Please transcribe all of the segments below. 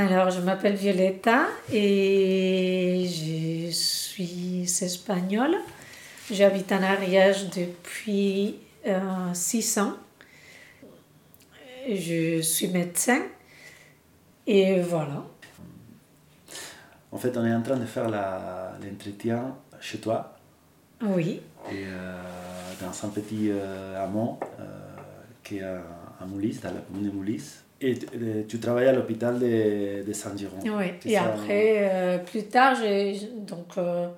Alors, je m'appelle Violetta et je suis espagnole. J'habite en Ariège depuis euh, six ans. Je suis médecin et voilà. En fait, on est en train de faire l'entretien chez toi. Oui. Et euh, dans un petit euh, hameau qui est à Moulis, dans la commune de Moulis. Et tu travailles à l'hôpital de, de Saint-Giron. Oui, et après, euh, plus tard, j'ai. Donc, euh,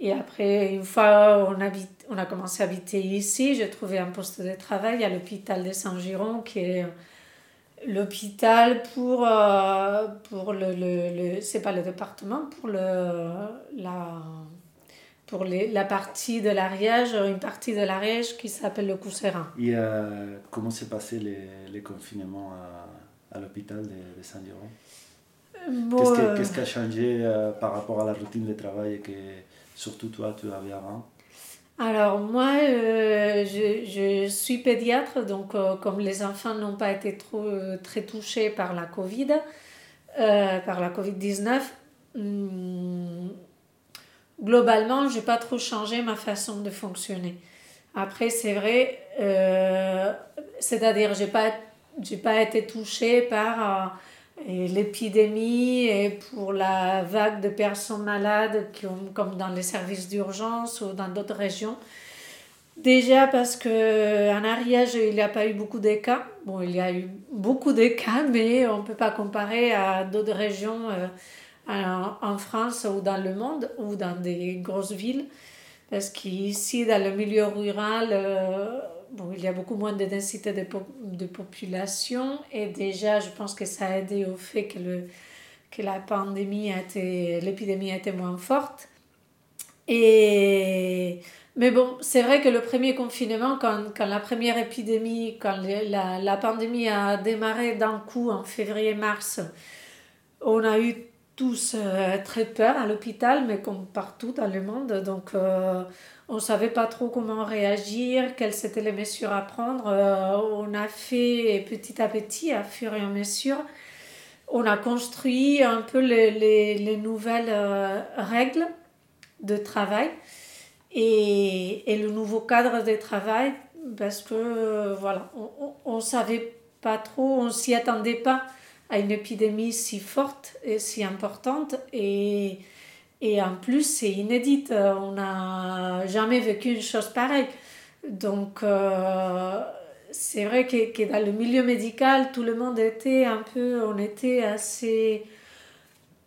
et après, une fois on, habite, on a commencé à habiter ici, j'ai trouvé un poste de travail à l'hôpital de Saint-Giron, qui est l'hôpital pour, euh, pour le. le, le c'est pas le département, pour le. La, pour les, la partie de l'Ariège, une partie de l'Ariège qui s'appelle le Cousserin. Et euh, comment s'est passé les, les confinements à, à l'hôpital de, de Saint-Giron bon, Qu'est-ce qui a changé euh, par rapport à la routine de travail que surtout toi tu avais avant? Alors moi, euh, je, je, suis pédiatre, donc euh, comme les enfants n'ont pas été trop, très touchés par la Covid, euh, par la Covid-19, hum, globalement, je n'ai pas trop changé ma façon de fonctionner. Après, c'est vrai, euh, c'est-à-dire, je n'ai pas, pas été touchée par euh, l'épidémie et pour la vague de personnes malades qui ont, comme dans les services d'urgence ou dans d'autres régions. Déjà parce qu'en Ariège, il n'y a pas eu beaucoup de cas. Bon, il y a eu beaucoup de cas, mais on ne peut pas comparer à d'autres régions. Euh, en France ou dans le monde ou dans des grosses villes. Parce qu'ici, dans le milieu rural, euh, bon, il y a beaucoup moins de densité de, de, population et déjà, je pense que ça a aidé au fait que, le, que la pandémie a été, l'épidémie a été moins forte. Et, mais bon, c'est vrai que le premier confinement, quand, quand la première épidémie, quand la, la pandémie a démarré d'un coup en février-mars, on a eu tous euh, très peur à l'hôpital, mais comme partout dans le monde. Donc, euh, on ne savait pas trop comment réagir, quelles étaient les mesures à prendre. Euh, on a fait petit à petit, à fur et à mesure, on a construit un peu les, les, les nouvelles règles de travail et, et, le nouveau cadre de travail parce que, voilà, on ne savait pas trop, on s'y attendait pas à une épidémie si forte et si importante et, et en plus c'est inédite. On n'a jamais vécu une chose pareille. Donc euh, c'est vrai que, que, dans le milieu médical, tout le monde était un peu, on était assez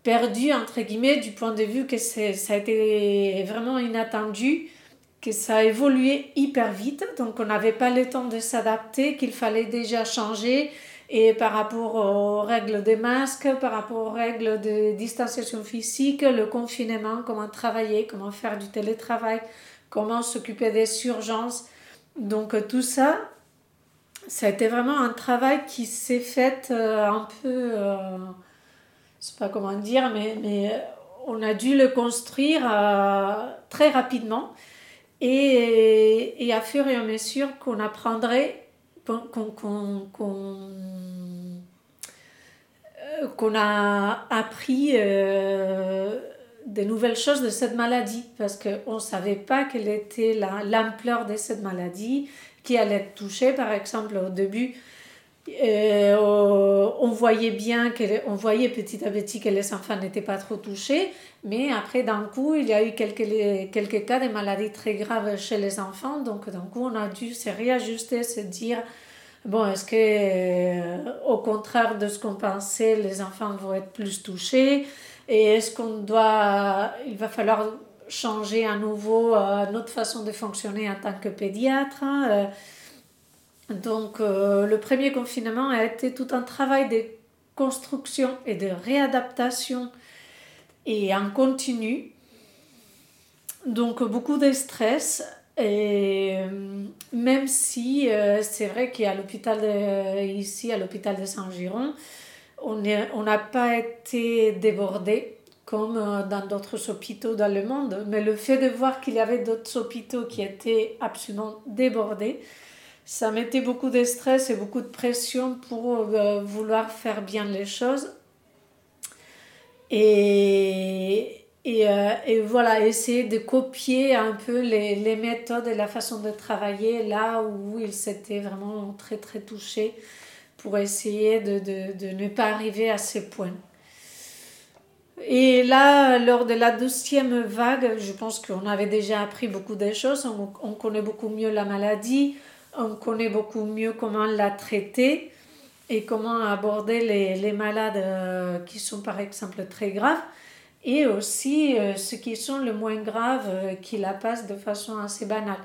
perdu entre guillemets du point de vue que ça a été vraiment inattendu que ça a évolué hyper vite, donc on n'avait pas le temps de s'adapter, qu'il fallait déjà changer, et par rapport aux règles des masques, par rapport aux règles de distanciation physique, le confinement, comment travailler, comment faire du télétravail, comment s'occuper des urgences. Donc tout ça, ça a été vraiment un travail qui s'est fait euh, un peu, euh, je sais pas comment dire, mais, mais on a dû le construire euh, très rapidement. Et, et à fur et à mesure qu'on apprendrait qu'on euh, qu'on a appris euh, des nouvelles choses de cette maladie. Parce qu'on ne savait pas quelle était l'ampleur de cette maladie qui allait toucher par exemple au début euh, on voyait bien on voyait petit à petit que les enfants n'étaient pas trop touchés mais après d'un coup il y a eu quelques, quelques cas de maladies très graves chez les enfants. Donc d'un coup on a dû se réajuster se dire bon est-ce que euh, au contraire de ce qu'on pensait les enfants vont être plus touchés? Et est-ce qu'on doit il va falloir changer à nouveau euh, notre façon de fonctionner en tant que pédiatre hein, donc euh, le premier confinement a été tout un travail de construction et de réadaptation et en continu. Donc beaucoup de stress. Et euh, même si euh, c'est vrai qu'à l'hôpital ici, à l'hôpital de Saint-Giron, on n'a pas été débordé comme dans d'autres hôpitaux dans le monde. Mais le fait de voir qu'il y avait d'autres hôpitaux qui étaient absolument débordés, ça mettait beaucoup de stress et beaucoup de pression pour euh, vouloir faire bien les choses. Et, et, et, voilà, essayer de copier un peu les, les, méthodes et la façon de travailler là où il s'était vraiment très très touché pour essayer de, de, de ne pas arriver à ces points. Et là, lors de la deuxième vague, je pense qu'on avait déjà appris beaucoup de choses. On, connaît beaucoup mieux la maladie, on connaît beaucoup mieux comment la traiter et comment aborder les, les malades euh, qui sont par exemple très graves et aussi euh, ceux qui sont le moins graves euh, qui la passent de façon assez banale.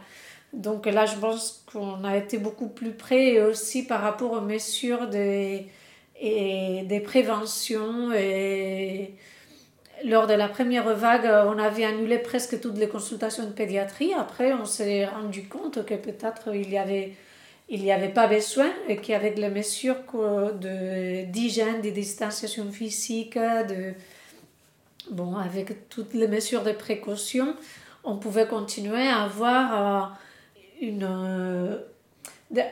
Donc là, je pense qu'on a été beaucoup plus près et aussi par rapport aux mesures des, et des préventions et lors de la première vague, on avait annulé presque toutes les consultations de pédiatrie. Après, on s'est rendu compte que peut-être il y avait il n'y avait pas besoin et qu'avec les mesures d'hygiène, de, distanciation physique, de, bon, avec toutes les mesures de précaution, on pouvait continuer à avoir euh, une, euh,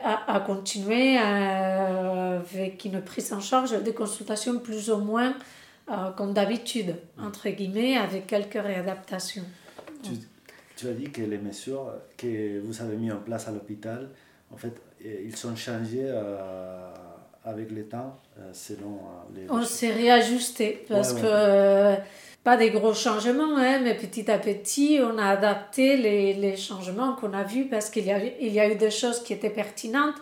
à, continuer euh, avec une prise en charge des consultations plus ou moins euh, comme d'habitude, entre guillemets, avec quelques réadaptations. Tu, tu, as dit que les mesures que vous avez mises en place à l'hôpital, en fait, ils sont changés euh, avec le temps euh, selon les... On s'est réajusté parce que pas des gros changements, hein, mais petit à petit, on a adapté les, les changements qu'on a vus parce qu'il y, a, il y a eu des choses qui étaient pertinentes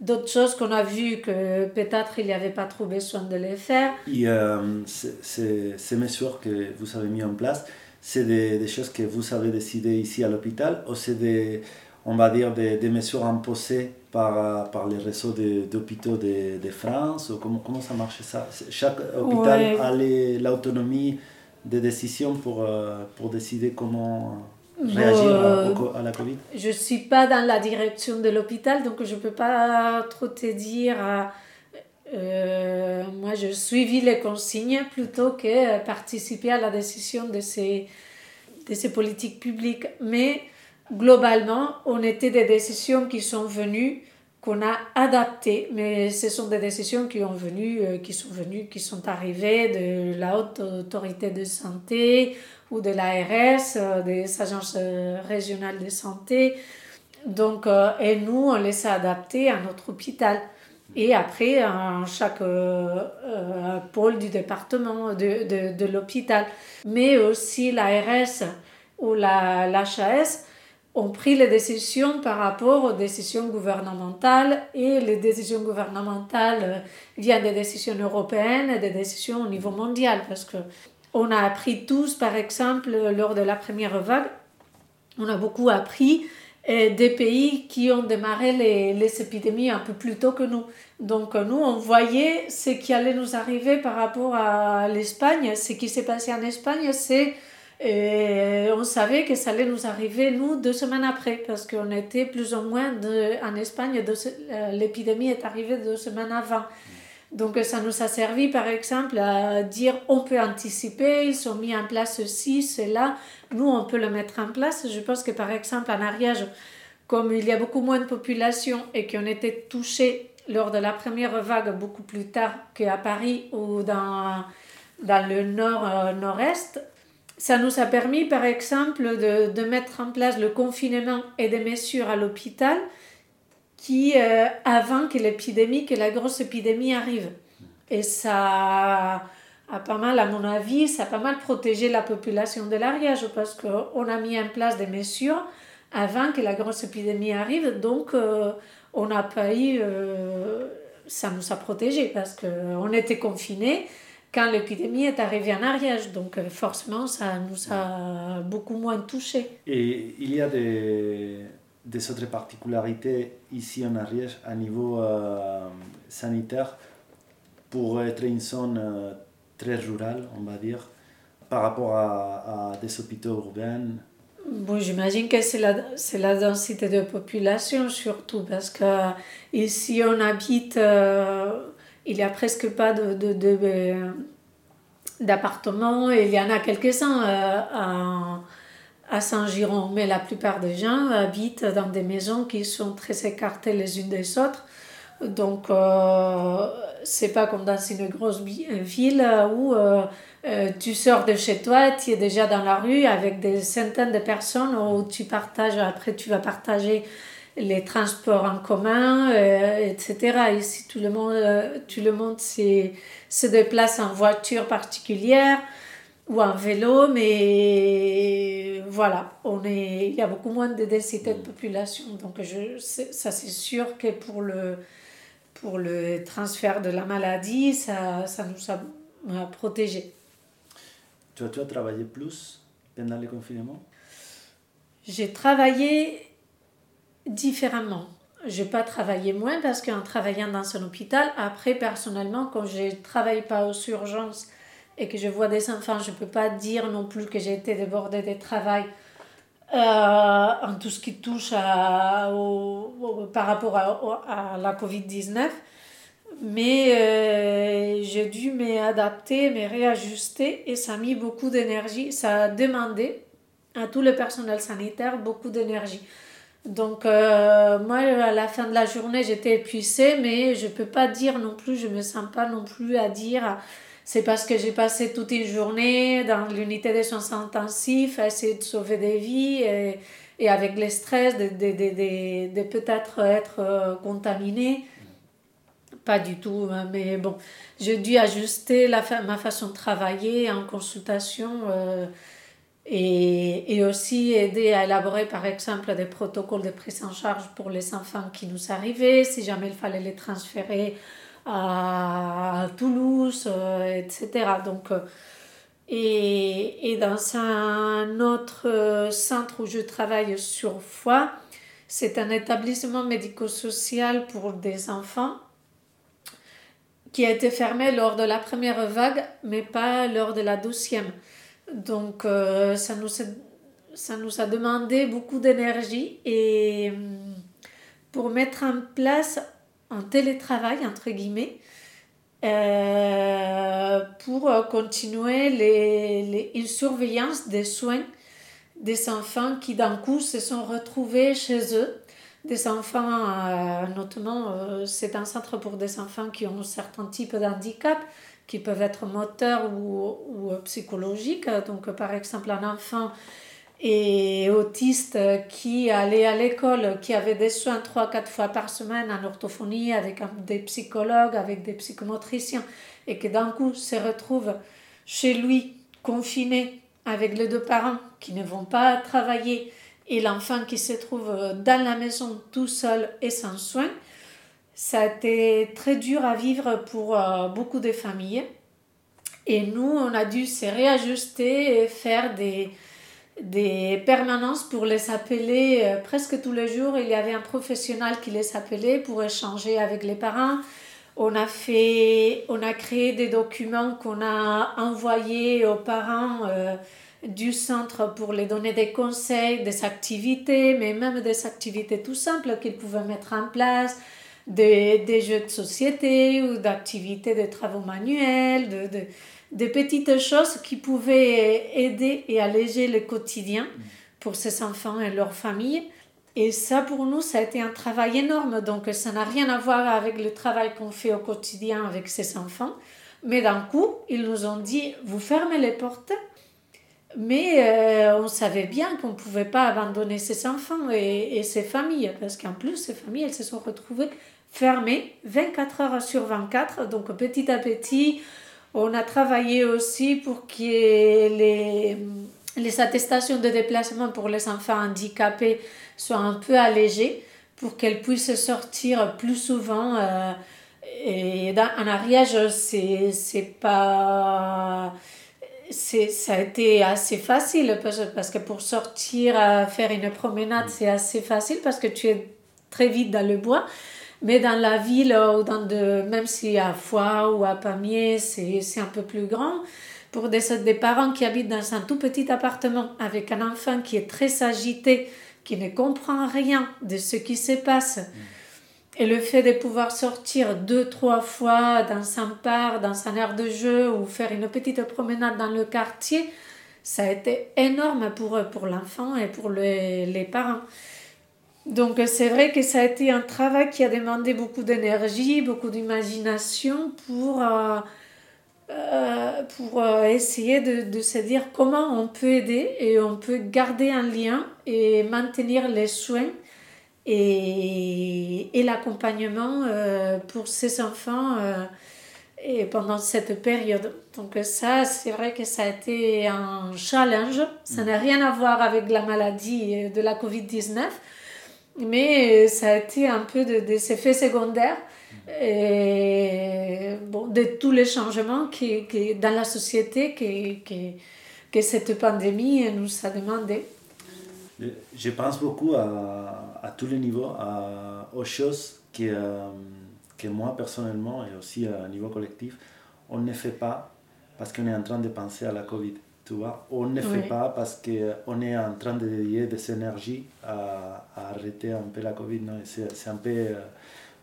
d'autres choses qu'on a vues que peut-être il n'y avait pas trop besoin de les faire. Et euh, ces mesures que vous avez mises en place, c'est des, des, choses que vous avez décidées ici à l'hôpital ou c'est des, on va dire, des, des mesures imposées par, par les réseaux d'hôpitaux de, de, France comment, comment ça marche ça? Chaque hôpital a l'autonomie de décision pour, euh, pour décider comment réagir à, la Covid? Je ne suis pas dans la direction de l'hôpital, donc je ne peux pas trop te dire. Euh, moi, je suivi les consignes plutôt que participer à la décision de ces, de ces politiques publiques. Mais globalement, on était des décisions qui sont venues qu'on a adaptées, mais ce sont des décisions qui, ont venu, euh, qui sont venues, qui sont arrivées de la haute autorité de santé ou de l'ARS, euh, des agences euh, régionales de santé. Donc, et nous, on les a adaptés à notre hôpital. Et après, en chaque pôle du département, de, de, de l'hôpital. Mais aussi l'ARS ou l'HAS ont pris les décisions par rapport aux décisions gouvernementales et les décisions gouvernementales euh, viennent des décisions européennes et des décisions au niveau mondial parce que on a appris tous par exemple lors de la première vague on a beaucoup appris euh, des pays qui ont démarré les, les épidémies un peu plus tôt que nous. Donc nous on voyait ce qui allait nous arriver par rapport à l'Espagne. Ce qui s'est passé en Espagne c'est et on savait que ça allait nous arriver, nous, deux semaines après, parce qu'on était plus ou moins en Espagne, euh, l'épidémie est arrivée deux semaines avant. Donc ça nous a servi, par exemple, à dire on peut anticiper, ils ont mis en place ceci, cela, nous, on peut le mettre en place. Je pense que, par exemple, en Ariège, comme il y a beaucoup moins de population et qu'on était touché lors de la première vague beaucoup plus tard qu'à Paris ou dans, dans le nord-nord-est, ça nous a permis, par exemple, de, mettre en place le confinement et des mesures à l'hôpital qui, euh, avant que l'épidémie, que la grosse épidémie arrive. Et ça a pas mal, à mon avis, ça a pas mal protégé la population de l'Ariège parce qu'on a mis en place des mesures avant que la grosse épidémie arrive. Donc, euh, on n'a pas eu... Euh, ça nous a protégés parce qu'on était confinés quand l'épidémie est arrivée en Ariège. Donc euh, forcément, ça nous a beaucoup moins touchés. Et il y a des, des autres particularités ici en Ariège à niveau euh, sanitaire pour être une zone euh, très rurale, on va dire, par rapport à, à des hôpitaux urbains Bon, j'imagine que c'est la, c'est la densité de population surtout, parce que ici on habite il n'y a presque pas de, de, euh, d'appartements. Il y en a quelques-uns euh, à, à Saint-Giron, mais la plupart des gens habitent dans des maisons qui sont très écartées les unes des autres. Donc, c'est pas comme dans une grosse ville où tu sors de chez toi, tu es déjà dans la rue avec des centaines de personnes où tu partages, après tu vas partager les transports en commun, etc. Ici, tout le monde, tout le monde se déplace en voiture particulière ou en vélo, mais voilà, on est, il y a beaucoup moins de densité de population. Donc, je, ça, c'est sûr que pour le, pour le transfert de la maladie, ça, ça nous a protégés. Tu as, tu as travaillé plus pendant le confinement? J'ai travaillé différemment. Je n'ai pas travaillé moins parce qu'en travaillant dans un hôpital, après, personnellement, quand je ne travaille pas aux urgences et que je vois des enfants, je ne peux pas dire non plus que j'ai été débordée de travail euh, en tout ce qui touche à, par rapport à, la Covid-19. Mais euh, j'ai dû m'adapter, me réajuster et ça a mis beaucoup d'énergie. Ça a demandé à tout le personnel sanitaire beaucoup d'énergie. Donc, euh, moi, à la fin de la journée, j'étais épuisée, mais je ne peux pas dire non plus, je ne me sens pas non plus à dire c'est parce que j'ai passé toute une journée dans l'unité de soins intensifs à essayer de sauver des vies et, et avec le stress de, de, de, de peut-être être euh, contaminé. Pas du tout, hein, mais bon, j'ai dû ajuster la, ma façon de travailler en consultation euh, et, et, aussi aider à élaborer par exemple des protocoles de prise en charge pour les enfants qui nous arrivaient, si jamais il fallait les transférer à Toulouse, euh, etc. Donc, euh, et, et, dans un autre euh, centre où je travaille sur Foix, c'est un établissement médico-social pour des enfants qui a été fermé lors de la première vague, mais pas lors de la douzième. Donc ça, nous a, ça nous a demandé beaucoup d'énergie et pour mettre en place en télétravail, entre guillemets, euh, pour continuer les, les, une surveillance des soins des enfants qui d'un coup se sont retrouvés chez eux. Des enfants, euh, notamment, euh, c'est un centre pour des enfants qui ont certains types d'handicap, qui peuvent être moteurs ou, ou psychologiques. Donc, par exemple, un enfant autiste qui allait à l'école, qui avait des soins 3-4 fois par semaine en orthophonie avec des psychologues, avec des psychomotriciens, et qui d'un coup se retrouve chez lui confiné avec les deux parents qui ne vont pas travailler et l'enfant qui se trouve dans la maison tout seul et sans soins, ça a été très dur à vivre pour euh, beaucoup de familles. Et nous, on a dû se réajuster et faire des, des permanences pour les appeler euh, presque tous les jours. Il y avait un professionnel qui les appelait pour échanger avec les parents. On a, fait, on a créé des documents qu'on a envoyés aux parents euh, du centre pour les donner des conseils, des activités, mais même des activités tout simples qu'ils pouvaient mettre en place, des, des jeux de société ou d'activités de travaux manuels, de, de des petites choses qui pouvaient aider et alléger le quotidien pour ces enfants et leurs familles. Et ça, pour nous, ça a été un travail énorme. Donc, ça n'a rien à voir avec le travail qu'on fait au quotidien avec ces enfants. Mais d'un coup, ils nous ont dit, vous fermez les portes. Mais euh, on savait bien qu'on ne pouvait pas abandonner ces enfants et, et ces familles. Parce qu'en plus, ces familles, elles se sont retrouvées fermées 24 heures sur 24. Donc, petit à petit, on a travaillé aussi pour que les, les attestations de déplacement pour les enfants handicapés soient un peu allégées pour qu'elles puissent sortir plus souvent. Euh, et dans, en Ariège, c'est, pas. Ça a été assez facile parce, parce que pour sortir, faire une promenade, c'est assez facile parce que tu es très vite dans le bois. Mais dans la ville, ou dans de, même si à Foix ou à Pamiers, c'est un peu plus grand, pour des, des parents qui habitent dans un tout petit appartement avec un enfant qui est très agité, qui ne comprend rien de ce qui se passe, mm. et le fait de pouvoir sortir deux, trois fois dans un parc, dans un air de jeu ou faire une petite promenade dans le quartier, ça a été énorme pour, pour l'enfant et pour les, les parents. Donc c'est vrai que ça a été un travail qui a demandé beaucoup d'énergie, beaucoup d'imagination pour, euh, euh, pour euh, essayer de, de, se dire comment on peut aider et on peut garder un lien et maintenir les soins et, et l'accompagnement pour ces enfants et pendant cette période. Donc ça, c'est vrai que ça a été un challenge. Ça n'a rien à voir avec la maladie de la COVID-19 mais ça a été un peu de, des effets secondaires et, bon, de tous les changements qui, qui dans la société que, que, que, cette pandémie nous a demandé. Je pense beaucoup à, à tous les niveaux, à, aux choses que, euh, que moi personnellement et aussi à niveau collectif, on ne fait pas parce qu'on est en train de penser à la Covid. Tu vois, on ne fait pas parce qu'on est en train de dédier des énergies à, à arrêter un peu la Covid. C'est un peu. Euh,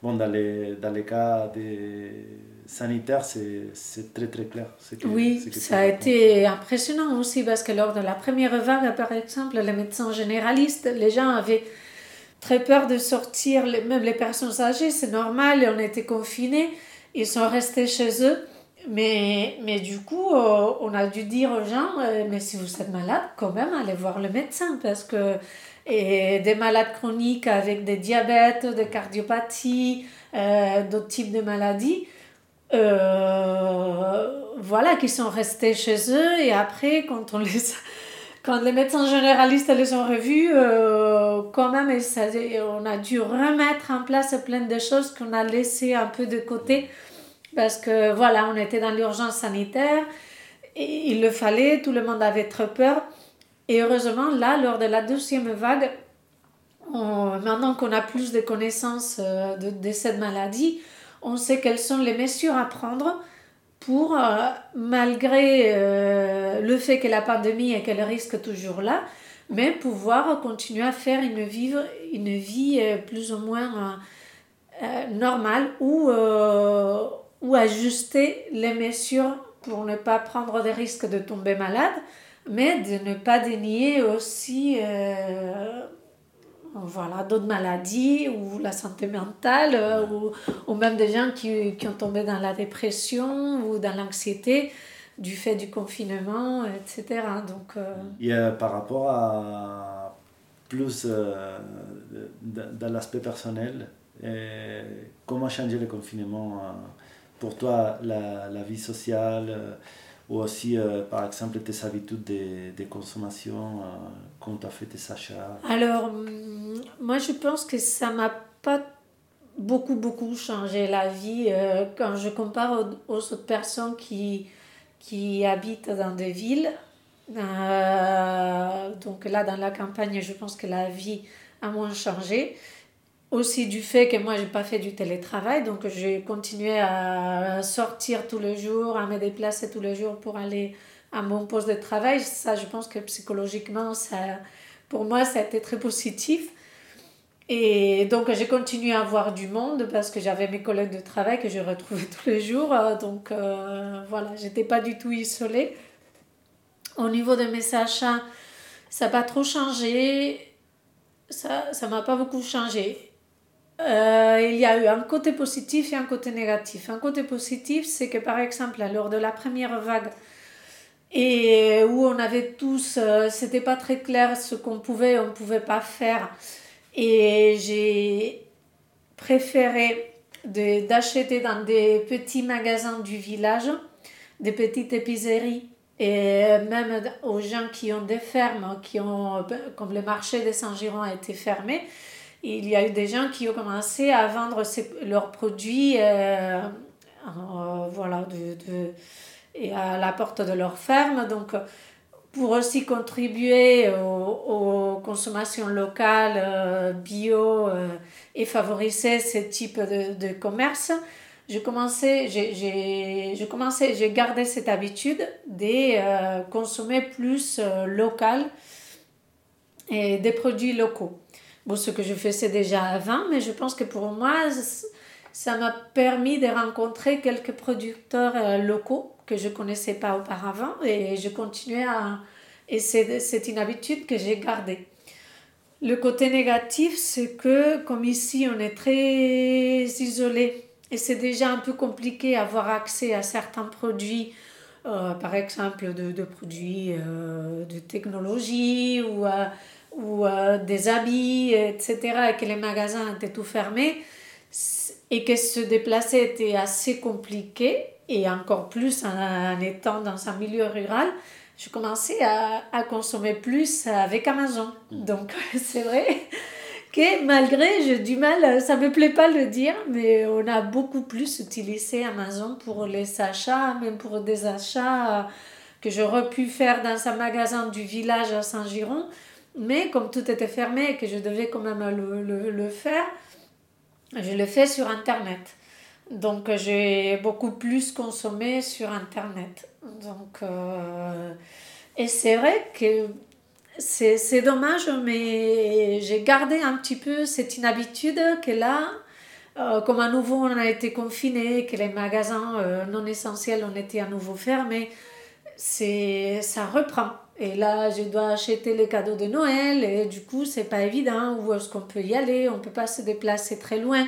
bon, dans les, dans les cas des sanitaires, c'est très très clair. Que, oui, ça a été impressionnant aussi parce que lors de la première vague, par exemple, les médecins généralistes, les gens avaient très peur de sortir, même les personnes âgées, c'est normal, on était confinés, ils sont restés chez eux. Mais, mais du coup, euh, on a dû dire aux gens, euh, mais si vous êtes malade, quand même, allez voir le médecin. Parce que et des malades chroniques avec des diabètes, des cardiopathies, euh, d'autres types de maladies, voilà, qui sont restés chez eux. Et après, quand, on les, quand les médecins généralistes les ont revus, quand même, on a dû remettre en place plein de choses qu'on a laissées un peu de côté parce que voilà, on était dans l'urgence sanitaire, et il le fallait, tout le monde avait très peur. Et heureusement, là, lors de la deuxième vague, maintenant qu'on a plus de connaissances euh, de, cette maladie, on sait quelles sont les mesures à prendre pour, euh, malgré euh, le fait que la pandémie et qu'elle risque toujours là, mais pouvoir continuer à faire une vie, une vie plus ou moins normale ou ou ajuster les mesures pour ne pas prendre des risques de tomber malade, mais de ne pas dénier aussi euh, voilà, d'autres maladies ou la santé mentale euh, ou, ou, même des gens qui, qui, ont tombé dans la dépression ou dans l'anxiété du fait du confinement, etc. Donc, euh, par rapport à plus dans l'aspect personnel, comment changer le confinement pour toi la, la vie sociale euh, ou aussi, euh, par exemple, tes habitudes de, de consommation, euh, quand tu as fait tes achats? Alors, mm, moi, je pense que ça m'a pas beaucoup, beaucoup changé la vie quand je compare aux, autres personnes qui, qui habitent dans des villes. donc là, dans la campagne, je pense que la vie a moins changé aussi du fait que moi, j'ai pas fait du télétravail, donc j'ai continué à sortir tous les jours, à me déplacer tous les jours pour aller à mon poste de travail. Ça, je pense que psychologiquement, ça, pour moi, ça a été très positif. Et donc, j'ai continué à voir du monde parce que j'avais mes collègues de travail que je retrouvais tous les jours. Donc, euh, voilà, j'étais pas du tout isolée. Au niveau de mes achats, ça n'a pas trop changé. Ça ne m'a pas beaucoup changé. Euh, il y a eu un côté positif et un côté négatif. Un côté positif, c'est que par exemple, lors de la première vague, et où on avait tous, euh, c'était pas très clair ce qu'on pouvait on pouvait pas faire. Et j'ai préféré d'acheter dans des petits magasins du village, des petites épiceries, et même aux gens qui ont des fermes, qui ont, comme le marché de Saint-Giron a été fermé, il y a eu des gens qui ont commencé à vendre leurs produits euh, voilà, de, et à la porte de leur ferme. Donc, pour aussi contribuer aux, consommations locales, euh, bio euh, et favoriser ce type de, commerce, j'ai commencé, j'ai j'ai gardé cette habitude de consommer plus local et des produits locaux. Bon, ce que je faisais déjà avant, mais je pense que pour moi, ça m'a permis de rencontrer quelques producteurs euh, locaux que je ne connaissais pas auparavant et je continuais à... Et c'est une habitude que j'ai gardée. Le côté négatif, c'est que comme ici, on est très isolé et c'est déjà un peu compliqué d'avoir accès à certains produits, euh, par exemple de, de produits euh, de technologie ou, euh, ou des habits, etc., et que les magasins étaient tout fermés et que se déplacer était assez compliqué, et encore plus en, étant dans un milieu rural, je commençais à, à consommer plus avec Amazon. Mm. Donc c'est vrai que malgré, j'ai du mal, ça me plaît pas le dire, mais on a beaucoup plus utilisé Amazon pour les achats, même pour des achats que j'aurais pu faire dans un magasin du village à Saint-Giron. Mais comme tout était fermé et que je devais quand même le, le, le faire, je le fais sur Internet. Donc j'ai beaucoup plus consommé sur Internet. Donc, euh, et c'est vrai que c'est dommage, mais j'ai gardé un petit peu cette inhabitude que là, euh, comme à nouveau on a été confiné, que les magasins euh, non essentiels ont été à nouveau fermés, ça reprend. Et là, je dois acheter les cadeaux de Noël et du coup, c'est pas évident. Où est-ce qu'on peut y aller On peut pas se déplacer très loin.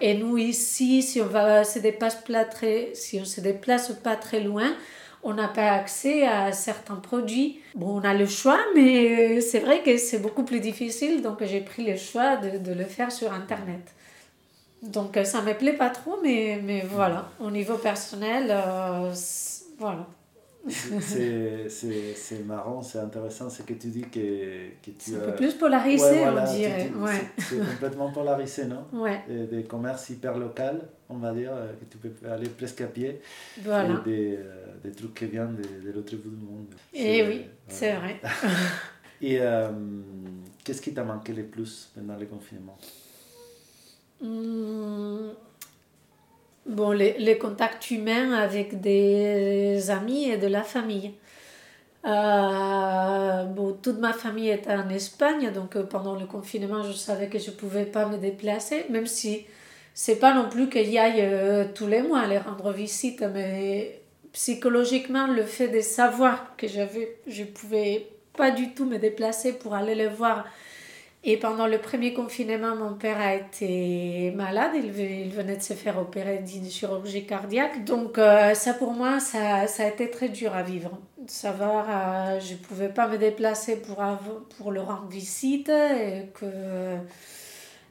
Et nous, ici, si on va se déplace pas très, si on se déplace pas très loin, on n'a pas accès à certains produits. Bon, on a le choix, mais c'est vrai que c'est beaucoup plus difficile, donc j'ai pris le choix de, de, le faire sur Internet. Donc ça me plaît pas trop, mais, mais voilà, au niveau personnel, euh, voilà. C'est marrant, c'est intéressant, c'est que tu dis que, que tu C'est un peu plus polarisé, on dirait. Ouais. C'est complètement polarisé, non? Ouais. Et des commerces hyper locaux, on va dire, euh, que tu peux aller presque à pied. Voilà. Et des, euh, des trucs qui viennent de, de l'autre bout du monde. Et eh oui, c'est vrai. Et euh, qu'est-ce qui t'a manqué le plus pendant le confinement? Hum, bon, les, les, contacts humains avec des amis et de la famille. Euh, bon, toute ma famille était en Espagne, donc euh, pendant le confinement, je savais que je ne pouvais pas me déplacer, même si c'est pas non plus qu'il y aille euh, tous les mois aller rendre visite, mais psychologiquement, le fait de savoir que je pouvais pas du tout me déplacer pour aller les voir et pendant le premier confinement, mon père a été malade, il, venait de se faire opérer d'une chirurgie cardiaque. Donc euh, ça pour moi, ça, ça, a été très dur à vivre. Savoir, euh, je ne pouvais pas me déplacer pour, pour le rendre visite et que,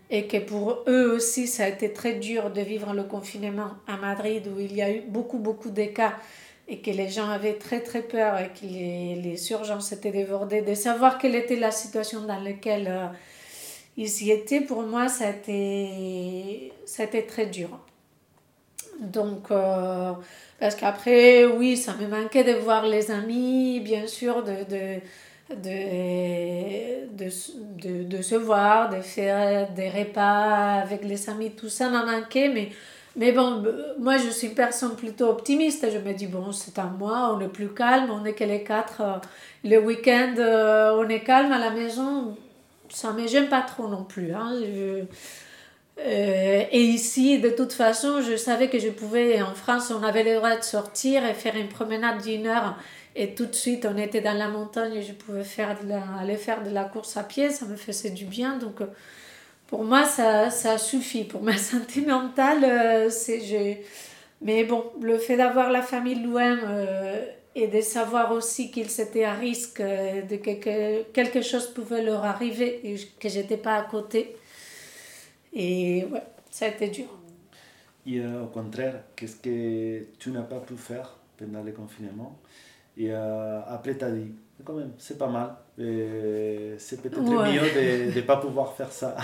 et que pour eux aussi, ça a été très dur de vivre le confinement à Madrid où il y a eu beaucoup, beaucoup de cas et que les gens avaient très très peur et que les, les urgences étaient débordées, de savoir quelle était la situation dans laquelle euh, ils y étaient, pour moi, ça a été, très dur. Donc, euh, parce qu'après, oui, ça me manquait de voir les amis, bien sûr, de, de, de, de, de se voir, de faire des repas avec les amis, tout ça m'a manqué, mais mais bon, moi je suis une personne plutôt optimiste. Je me dis, bon, c'est un mois, on est plus calme, on est que les quatre. Euh, le week-end, euh, on est calme à la maison. Ça ne me gêne pas trop non plus. Hein. Euh, et ici, de toute façon, je savais que je pouvais, en France, on avait le droit de sortir et faire une promenade d'une heure. Et tout de suite, on était dans la montagne et je pouvais faire aller faire de la course à pied. Ça me faisait du bien. Donc, pour moi, ça, ça suffit. Pour ma santé mentale, euh, c'est. Mais bon, le fait d'avoir la famille loin euh, et de savoir aussi qu'ils étaient à risque, euh, de que, quelque chose pouvait leur arriver et que j'étais pas à côté. Et ouais, ça a été dur. Et au contraire, qu'est-ce que tu n'as pas pu faire pendant le confinement? Et après, tu as dit, quand même, c'est pas mal. C'est peut-être mieux de ne pas pouvoir faire ça.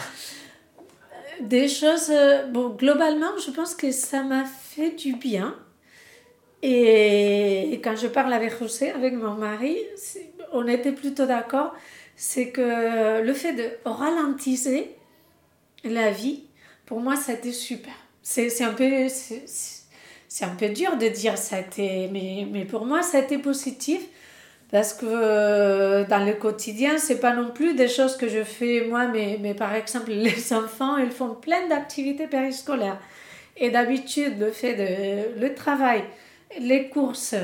Des choses, euh, bon, globalement, je pense que ça m'a fait du bien. Et quand je parle avec José, avec mon mari, on était plutôt d'accord. C'est que le fait de ralentir la vie, pour moi, ça a été super. C'est un peu c'est un peu dur de dire ça a été, mais, mais pour moi, ça a été positif parce que euh, dans le quotidien, c'est pas non plus des choses que je fais moi, mais, mais par exemple, les enfants, ils font plein d'activités périscolaires. Et d'habitude, le fait de le travail, les courses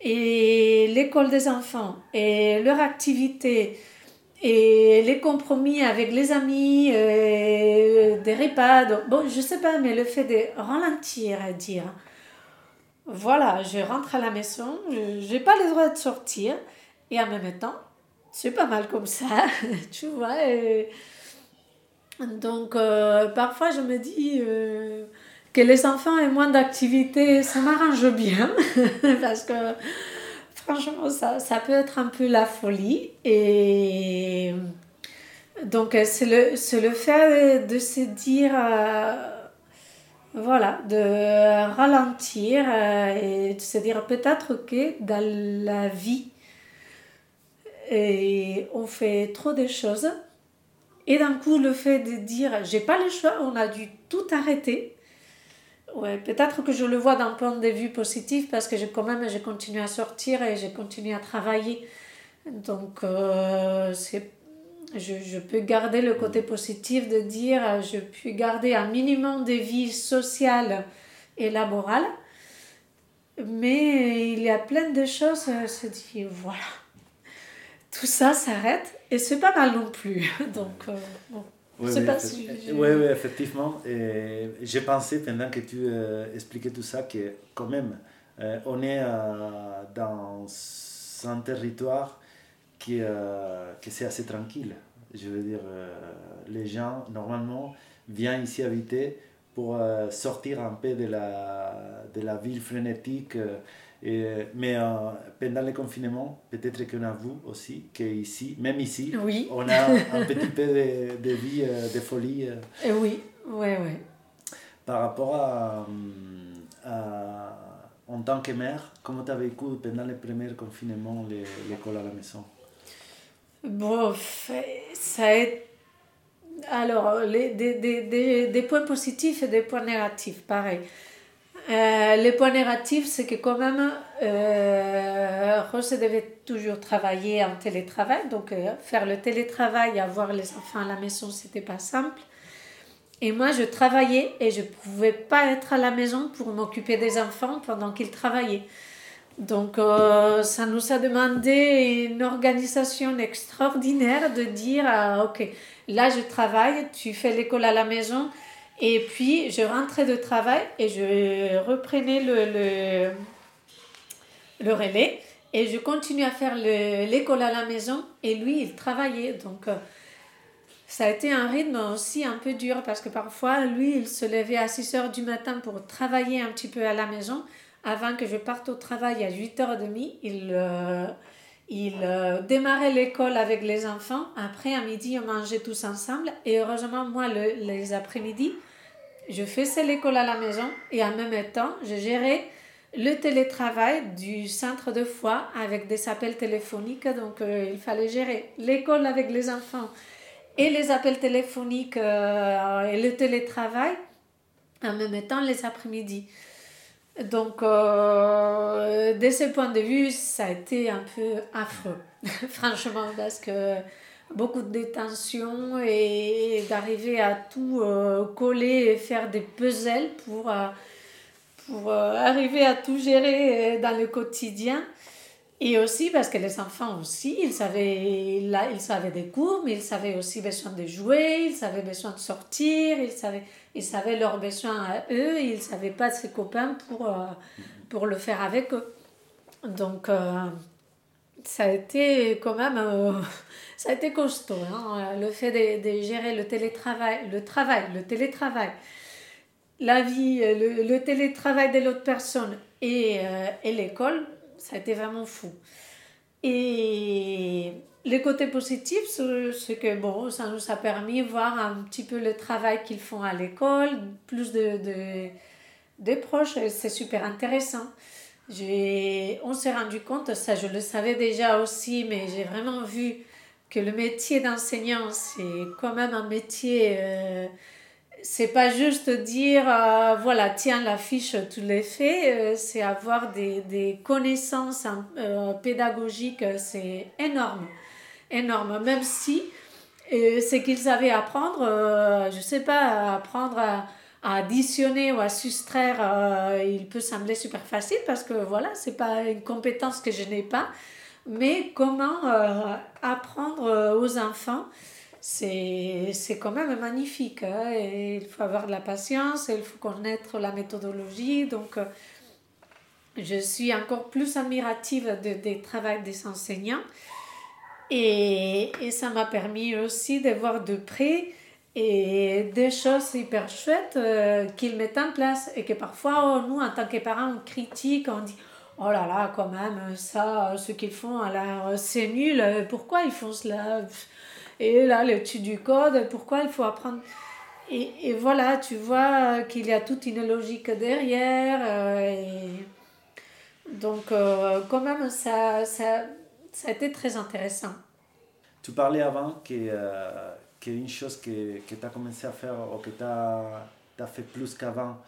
et l'école des enfants et leur activité et les compromis avec les amis, des repas, bon, je sais pas, mais le fait de ralentir et dire, voilà, je rentre à la maison, je n'ai pas le droit de sortir, et en même temps, c'est pas mal comme ça, tu vois. Donc, euh, parfois, je me dis euh, que les enfants aient moins d'activité, ça m'arrange bien, parce que franchement, ça, peut être un peu la folie. Et donc, c'est le, le fait de se dire, euh, voilà, de ralentir et de se dire peut-être que dans la vie, et on fait trop de choses et d'un coup, le fait de dire j'ai pas le choix, on a dû tout arrêter. Ouais, peut-être que je le vois d'un point de vue positif parce que j'ai quand même j'ai continué à sortir et j'ai continué à travailler. Donc euh, c'est je, je, peux garder le côté positif de dire je peux garder un minimum de vie sociale et laborale. Mais il y a plein de choses, à se dire voilà tout ça s'arrête et c'est pas mal non plus. Donc, euh, bon. Oui, oui, pas si oui, oui, effectivement. J'ai pensé pendant que tu euh, expliquais tout ça que quand même, euh, on est dans un territoire qui, qui c'est assez tranquille. Je veux dire, les gens, normalement, viennent ici habiter pour sortir un peu de la, de la ville frénétique et, mais euh, pendant le confinement, peut-être qu'on a vu aussi qu'ici, même ici, oui. on a un petit peu de, de vie, euh, de folie. Euh. oui, oui, oui. Par rapport à, à, en tant que mère, comment tu as vécu pendant le premier confinement l'école à la maison? Bon, ça a été alors, les, des, des, des, points positifs et des points négatifs, pareil. Euh, le point négatif, c'est que quand même, euh, Rose devait toujours travailler en télétravail. Donc, euh, faire le télétravail, avoir les enfants à la maison, c'était pas simple. Et moi, je travaillais et je pouvais pas être à la maison pour m'occuper des enfants pendant qu'ils travaillaient. Donc, euh, ça nous a demandé une organisation extraordinaire de dire, ah, ok, là je travaille, tu fais l'école à la maison, et puis, je rentrais de travail et je reprenais le, le, le relais et je continuais à faire l'école à la maison et lui, il travaillait. Donc, euh, ça a été un rythme aussi un peu dur parce que parfois, lui, il se levait à 6 heures du matin pour travailler un petit peu à la maison. Avant que je parte au travail à 8h30, il, euh, il euh, démarrait l'école avec les enfants. Après, à midi, on mangeait tous ensemble. Et heureusement, moi, les après-midi, je faisais l'école à la maison et en même temps, je gérais le télétravail du centre de foi avec des appels téléphoniques. Donc, euh, il fallait gérer l'école avec les enfants et les appels téléphoniques et le télétravail en même temps les après-midi. Donc, euh, de ce point de vue, ça a été un peu affreux, franchement, parce que beaucoup de détention et, d'arriver à tout euh, coller et faire des puzzles pour, euh, arriver à tout gérer dans le quotidien. Et aussi parce que les enfants aussi, ils savaient, là, ils savaient des cours, mais ils avaient aussi besoin de jouer, ils avaient besoin de sortir, ils savaient, ils avaient leurs besoins à eux, ils ne savaient pas ses copains pour, pour le faire avec eux. Donc, ça a été quand même ça a été costaud. Hein, le fait de, gérer le télétravail, le travail, le télétravail, la vie, le, télétravail de l'autre personne et, euh, et l'école, ça a été vraiment fou. Et le côté positif, c'est que bon, ça nous a permis de voir un petit peu le travail qu'ils font à l'école, plus de, de, de proches, c'est super intéressant. On s'est rendu compte, ça je le savais déjà aussi, mais j'ai vraiment vu que le métier d'enseignant, c'est quand même un métier. Euh, c'est pas juste dire, euh, voilà, tiens, la fiche, tu l'as fait. Euh, c'est avoir des, des connaissances hein, pédagogiques, c'est énorme. Énorme. Même si ce qu'ils savaient apprendre, je sais pas, apprendre à, à, additionner ou à soustraire, il peut sembler super facile parce que voilà, c'est pas une compétence que je n'ai pas. Mais comment apprendre aux enfants c'est quand même magnifique. Hein, et il faut avoir de la patience, il faut connaître la méthodologie. Donc, je suis encore plus admirative des travaux des enseignants. Et, et ça m'a permis aussi de voir de près et des choses hyper chouettes euh, qu'ils mettent en place et que parfois nous en tant que parents on critique on dit oh là là quand même ça ce qu'ils font c'est nul pourquoi ils font cela? Et là l'étude du code pourquoi il faut apprendre? Et, et voilà tu vois qu'il y a toute une logique derrière euh, donc euh, quand même ça, ça ça a été très intéressant tu parlais avant qu'une chose que, que tu as commencé à faire ou que tu as, as, fait plus qu'avant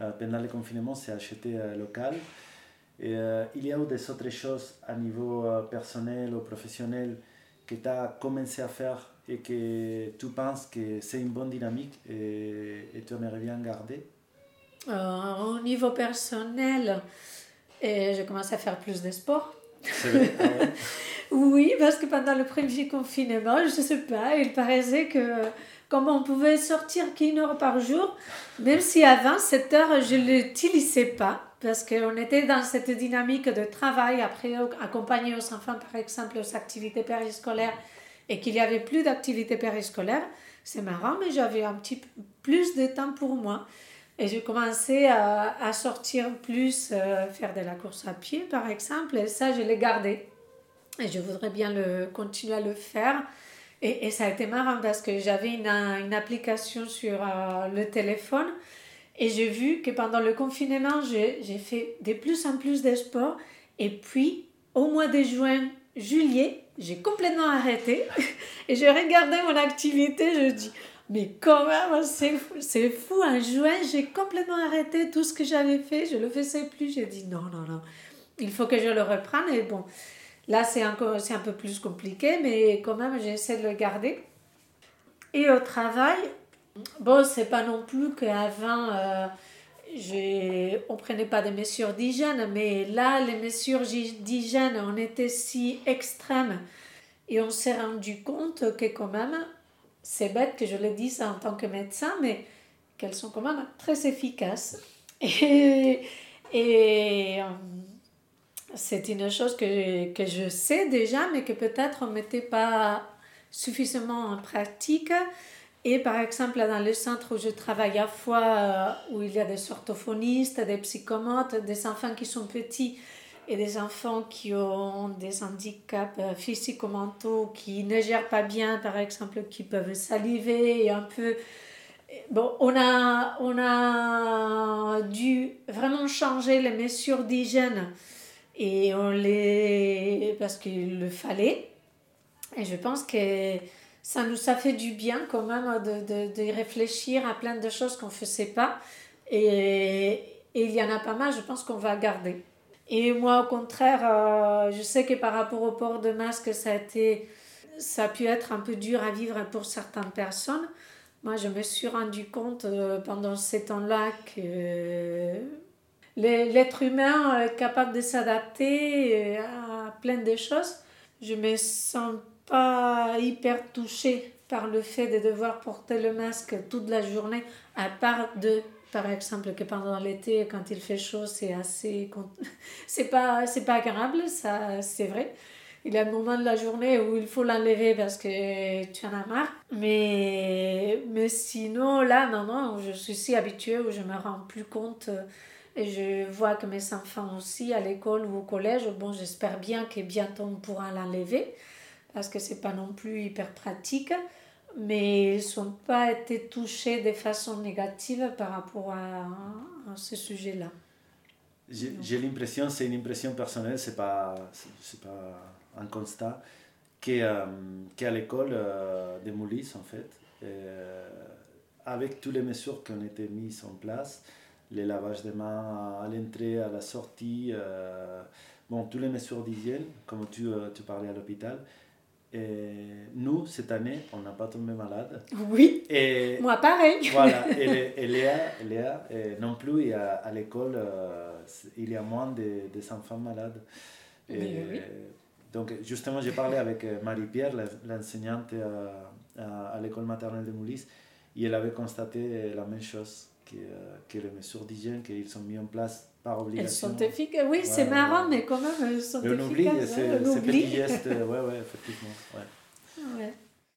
euh, pendant le confinement, c'est acheter euh, local. Et, euh, il y a eu des autres choses à niveau personnel ou professionnel que tu as commencé à faire et que tu penses que c'est une bonne dynamique et, et tu aimerais bien garder? Au niveau personnel, j'ai commencé à faire plus de sport. Vrai. Ah Oui, parce que pendant le premier confinement, je ne sais pas, il paraissait que comme on pouvait sortir qu'une heure par jour, même si avant cette heure, je ne l'utilisais pas, parce qu'on était dans cette dynamique de travail, après accompagner aux enfants, par exemple, aux activités périscolaires, et qu'il n'y avait plus d'activités périscolaires, c'est marrant, mais j'avais un petit peu plus de temps pour moi. Et j'ai commencé à, sortir plus, euh, faire de la course à pied, par exemple, et ça, je l'ai gardé. Et je voudrais bien continuer à le faire. Et, ça a été marrant parce que j'avais une, une, application sur euh, le téléphone et j'ai vu que pendant le confinement, j'ai fait de plus en plus de sport. Et puis, au mois de juin, juillet, j'ai complètement arrêté. et j'ai regardé mon activité, je dis, mais quand même, c'est fou. En juin, j'ai complètement arrêté tout ce que j'avais fait. Je ne le faisais plus. J'ai dit, non, non, non. Il faut que je le reprenne. Et bon, Là, c'est un, un peu plus compliqué, mais quand même, j'essaie de le garder. Et au travail, bon, c'est pas non plus qu'avant, euh, on prenait pas des mesures d'hygiène, mais là, les mesures d'hygiène, on était si extrêmes et on s'est rendu compte que quand même, c'est bête que je le dise en tant que médecin, mais qu'elles sont quand même très efficaces. Et, et euh, c'est une chose que, que, je sais déjà, mais que peut-être on ne mettait pas suffisamment en pratique. Et par exemple, dans le centre où je travaille à fois, euh, où il y a des orthophonistes, des psychomotes, des enfants qui sont petits et des enfants qui ont des handicaps euh, physico-mentaux, qui ne gèrent pas bien, par exemple, qui peuvent saliver et un peu... Bon, on a, on a dû vraiment changer les mesures d'hygiène et on les. parce qu'il le fallait. Et je pense que ça nous a fait du bien quand même de, de, de réfléchir à plein de choses qu'on ne faisait pas. Et, et, il y en a pas mal, je pense qu'on va garder. Et moi, au contraire, euh, je sais que par rapport au port de masque, ça a, été, ça a pu être un peu dur à vivre pour certaines personnes. Moi, je me suis rendu compte euh, pendant ces temps-là que l'être humain est capable de s'adapter à plein de choses. Je me sens pas hyper touchée par le fait de devoir porter le masque toute la journée, à part de, par exemple, que pendant l'été, quand il fait chaud, c'est assez. c'est pas, c'est pas agréable, ça, c'est vrai. Il y a un moment de la journée où il faut l'enlever parce que tu en as marre. Mais, mais sinon, là, non, je suis si habituée où je me rends plus compte et je vois que mes enfants aussi à l'école ou au collège, bon, j'espère bien que bientôt on pourra l'enlever parce que c'est pas non plus hyper pratique, mais ils sont pas été touchés de façon négative par rapport à, à ce sujet-là. J'ai l'impression, c'est une impression personnelle, c'est pas, c'est pas un constat, qu'à qu l'école euh, de Moulis, en fait, euh, avec toutes les mesures qui ont été mises en place, les lavages de mains à l'entrée, à la sortie, euh, bon, tous les mesures d'hygiène, comme tu, euh, tu parlais à l'hôpital. Et nous, cette année, on n'a pas tombé malade. Oui. Et, Moi, pareil. Voilà. Et, Léa, Léa non plus, à, à l'école, euh, il y a moins de, des enfants malades. Et, oui. Donc, justement, j'ai parlé avec Marie-Pierre, l'enseignante à, à, l'école maternelle de Moulis, et elle avait constaté la même chose, que, que les mesures d'hygiène qu'ils ont mis en place par obligation. Elles sont efficaces. Oui, c'est marrant, mais quand même, elles sont on efficaces. Oublie, c'est, on oublie, ces petits gestes, ouais, ouais, effectivement. Ouais. Ouais.